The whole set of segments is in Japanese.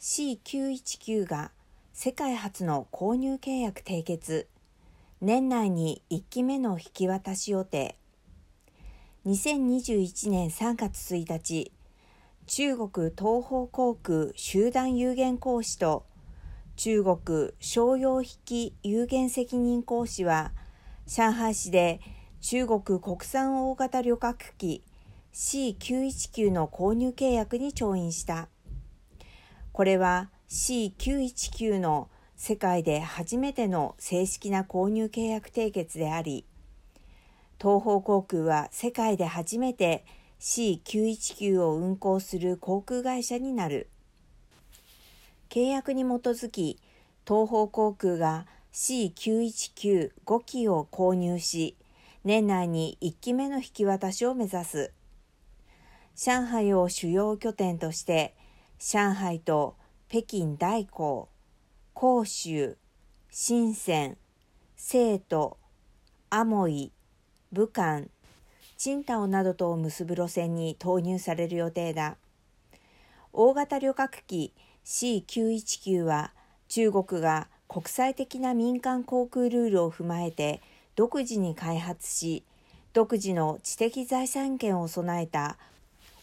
C919 が世界初の購入契約締結年内に1期目の引き渡し予定2021年3月1日中国東方航空集団有限公司と中国商用引き有限責任公司は上海市で中国国産大型旅客機 C919 の購入契約に調印した。これは C919 の世界で初めての正式な購入契約締結であり、東方航空は世界で初めて C919 を運航する航空会社になる。契約に基づき、東方航空が C919 5機を購入し、年内に1機目の引き渡しを目指す。上海を主要拠点として、上海と北京大港、広州、深セン、成都、アモイ、武漢、青島などとを結ぶ路線に投入される予定だ。大型旅客機 C919 は中国が国際的な民間航空ルールを踏まえて独自に開発し独自の知的財産権を備えた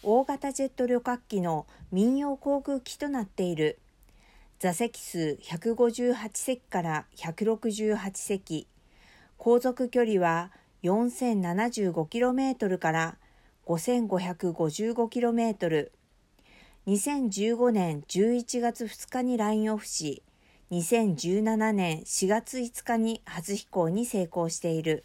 大型ジェット旅客機の民用航空機となっている。座席数158席から168席。航続距離は 4075km から 5555km 2015年11月2日にラインオフし、2017年4月5日に初飛行に成功している。